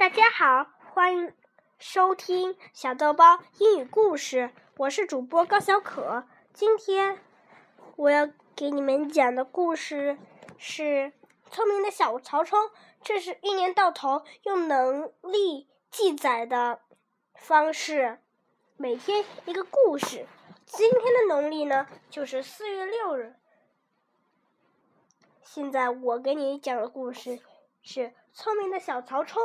大家好，欢迎收听小豆包英语故事。我是主播高小可。今天我要给你们讲的故事是《聪明的小曹冲》。这是一年到头用能力记载的方式，每天一个故事。今天的农历呢，就是四月六日。现在我给你讲的故事是《聪明的小曹冲》。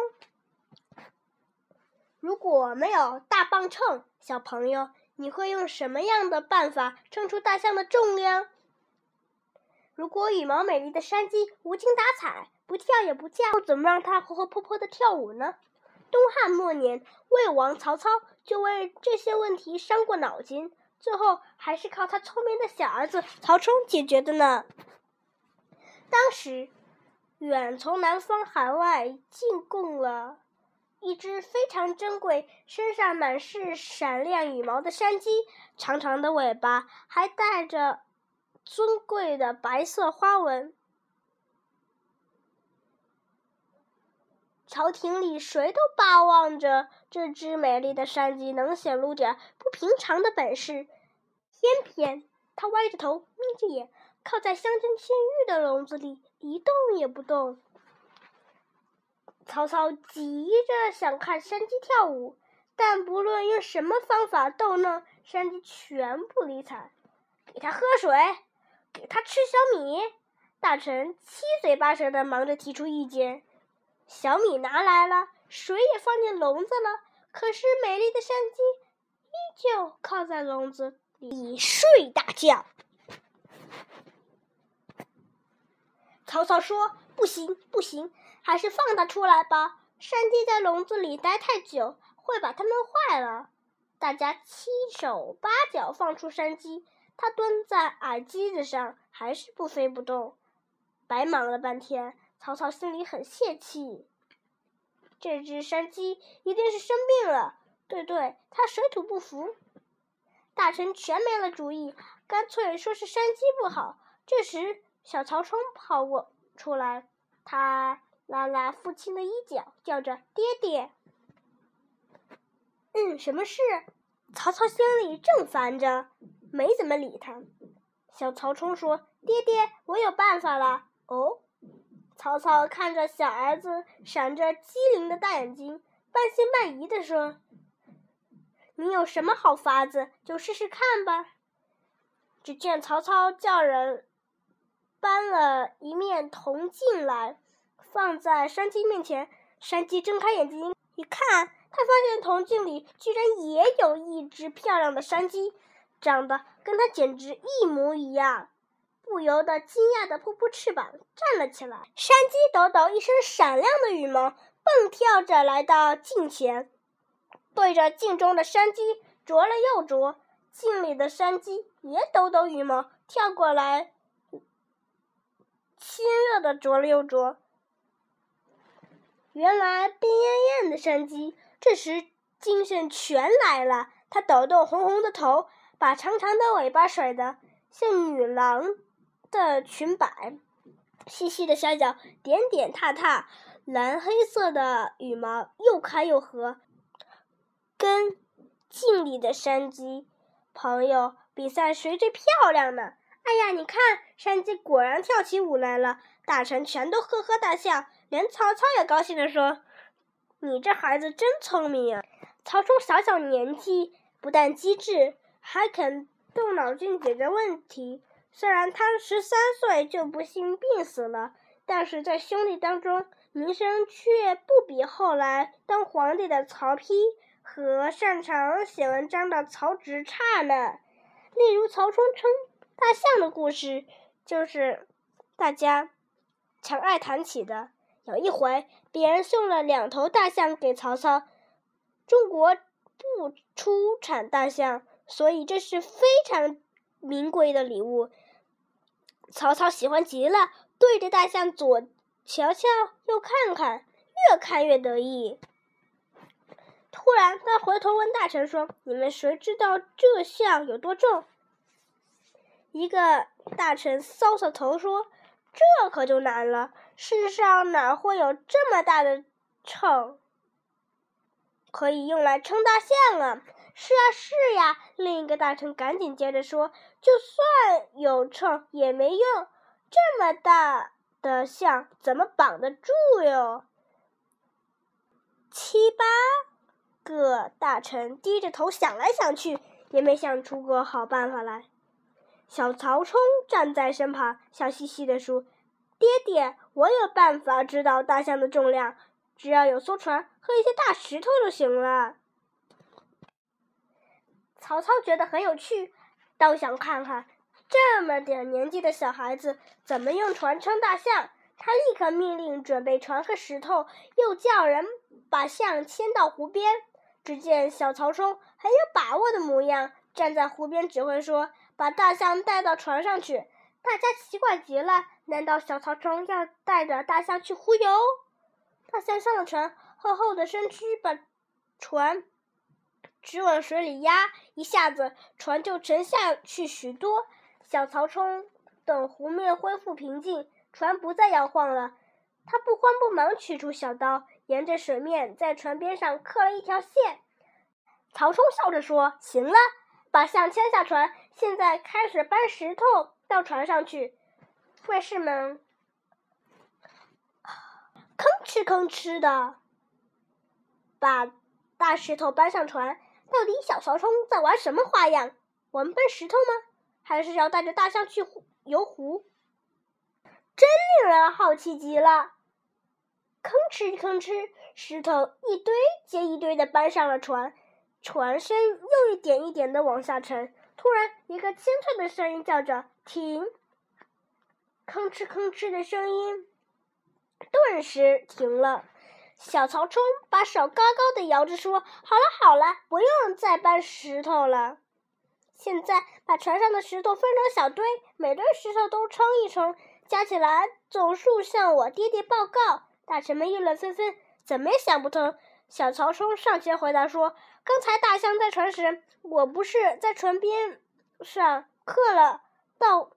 如果没有大磅秤，小朋友，你会用什么样的办法称出大象的重量？如果羽毛美丽的山鸡无精打采，不跳也不叫，怎么让它活活泼泼的跳舞呢？东汉末年，魏王曹操就为这些问题伤过脑筋，最后还是靠他聪明的小儿子曹冲解决的呢。当时，远从南方海外进贡了。一只非常珍贵、身上满是闪亮羽毛的山鸡，长长的尾巴还带着尊贵的白色花纹。朝廷里谁都巴望着这只美丽的山鸡能显露点不平常的本事，偏偏它歪着头、眯着眼，靠在镶金嵌玉的笼子里一动也不动。曹操急着想看山鸡跳舞，但不论用什么方法逗弄，山鸡全不理睬。给他喝水，给他吃小米。大臣七嘴八舌的忙着提出意见。小米拿来了，水也放进笼子了，可是美丽的山鸡依旧靠在笼子里睡大觉。曹操说：“不行，不行。”还是放它出来吧。山鸡在笼子里待太久，会把它弄坏了。大家七手八脚放出山鸡，它蹲在矮机子上，还是不飞不动。白忙了半天，曹操心里很泄气。这只山鸡一定是生病了。对对，它水土不服。大臣全没了主意，干脆说是山鸡不好。这时，小曹冲跑过出来，他。拉拉父亲的衣角，叫着“爹爹”。嗯，什么事？曹操心里正烦着，没怎么理他。小曹冲说：“爹爹，我有办法了。”哦，曹操看着小儿子闪着机灵的大眼睛，半信半疑地说：“你有什么好法子，就试试看吧。”只见曹操叫人搬了一面铜镜来。放在山鸡面前，山鸡睁开眼睛一看，他发现铜镜里居然也有一只漂亮的山鸡，长得跟它简直一模一样，不由得惊讶的扑扑翅膀站了起来。山鸡抖抖一身闪亮的羽毛，蹦跳着来到镜前，对着镜中的山鸡啄了又啄，镜里的山鸡也抖抖羽毛，跳过来，亲热的啄了又啄。原来病恹恹的山鸡这时精神全来了，它抖动红红的头，把长长的尾巴甩得像女郎的裙摆，细细的小脚点点踏踏，蓝黑色的羽毛又开又合，跟镜里的山鸡朋友比赛谁最漂亮呢？哎呀，你看，山鸡果然跳起舞来了，大臣全都呵呵大笑。连曹操也高兴地说：“你这孩子真聪明啊！”曹冲小小年纪，不但机智，还肯动脑筋解决问题。虽然他十三岁就不幸病死了，但是在兄弟当中名声却不比后来当皇帝的曹丕和擅长写文章的曹植差呢。例如，曹冲称大象的故事，就是大家常爱谈起的。有一回，别人送了两头大象给曹操。中国不出产大象，所以这是非常名贵的礼物。曹操喜欢极了，对着大象左瞧瞧，右看看，越看越得意。突然，他回头问大臣说：“你们谁知道这象有多重？”一个大臣搔搔头说：“这可就难了。”世上哪会有这么大的秤？可以用来称大象啊！是啊，是呀。另一个大臣赶紧接着说：“就算有秤也没用，这么大的象怎么绑得住哟？”七八个大臣低着头想来想去，也没想出个好办法来。小曹冲站在身旁，笑嘻嘻地说：“爹爹，我有办法知道大象的重量，只要有艘船和一些大石头就行了。”曹操觉得很有趣，倒想看看这么点年纪的小孩子怎么用船撑大象。他立刻命令准备船和石头，又叫人把象牵到湖边。只见小曹冲很有把握的模样，站在湖边指挥说。把大象带到船上去，大家奇怪极了。难道小曹冲要带着大象去忽悠？大象上了船，厚厚的身躯把船直往水里压，一下子船就沉下去许多。小曹冲等湖面恢复平静，船不再摇晃了。他不慌不忙取出小刀，沿着水面在船边上刻了一条线。曹冲笑着说：“行了。”把象牵下船，现在开始搬石头到船上去。怪事们吭哧吭哧的把大石头搬上船。到底小曹冲在玩什么花样？我们搬石头吗？还是要带着大象去游湖？真令人好奇极了！吭哧吭哧，石头一堆接一堆的搬上了船。船身又一点一点的往下沉，突然，一个清脆的声音叫着“停”，吭哧吭哧的声音顿时停了。小曹冲把手高高的摇着说：“好了好了，不用再搬石头了。现在把船上的石头分成小堆，每堆石头都称一称，加起来总数向我爹爹报告。”大臣们议论纷纷，怎么也想不通。小曹冲上前回答说：“刚才大象在船时，我不是在船边上刻了道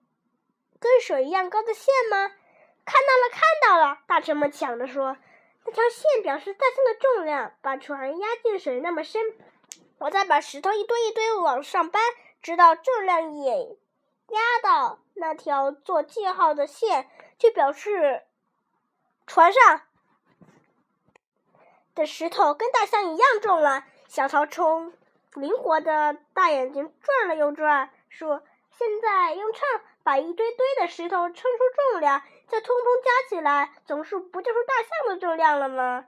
跟水一样高的线吗？”“看到了，看到了！”大臣们抢着说：“那条线表示大象的重量，把船压进水那么深。我再把石头一堆一堆往上搬，直到重量也压到那条做记号的线，就表示船上。”的石头跟大象一样重了。小曹冲灵活的大眼睛转了又转，说：“现在用秤把一堆堆的石头称出重量，再通通加起来，总数不就是大象的重量了吗？”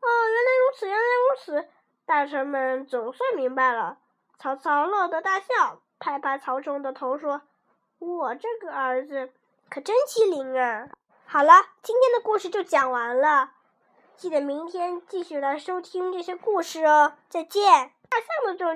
哦，原来如此，原来如此！大臣们总算明白了。曹操乐得大笑，拍拍曹冲的头说：“我这个儿子可真机灵啊！”好了，今天的故事就讲完了。记得明天继续来收听这些故事哦，再见。大象的重量。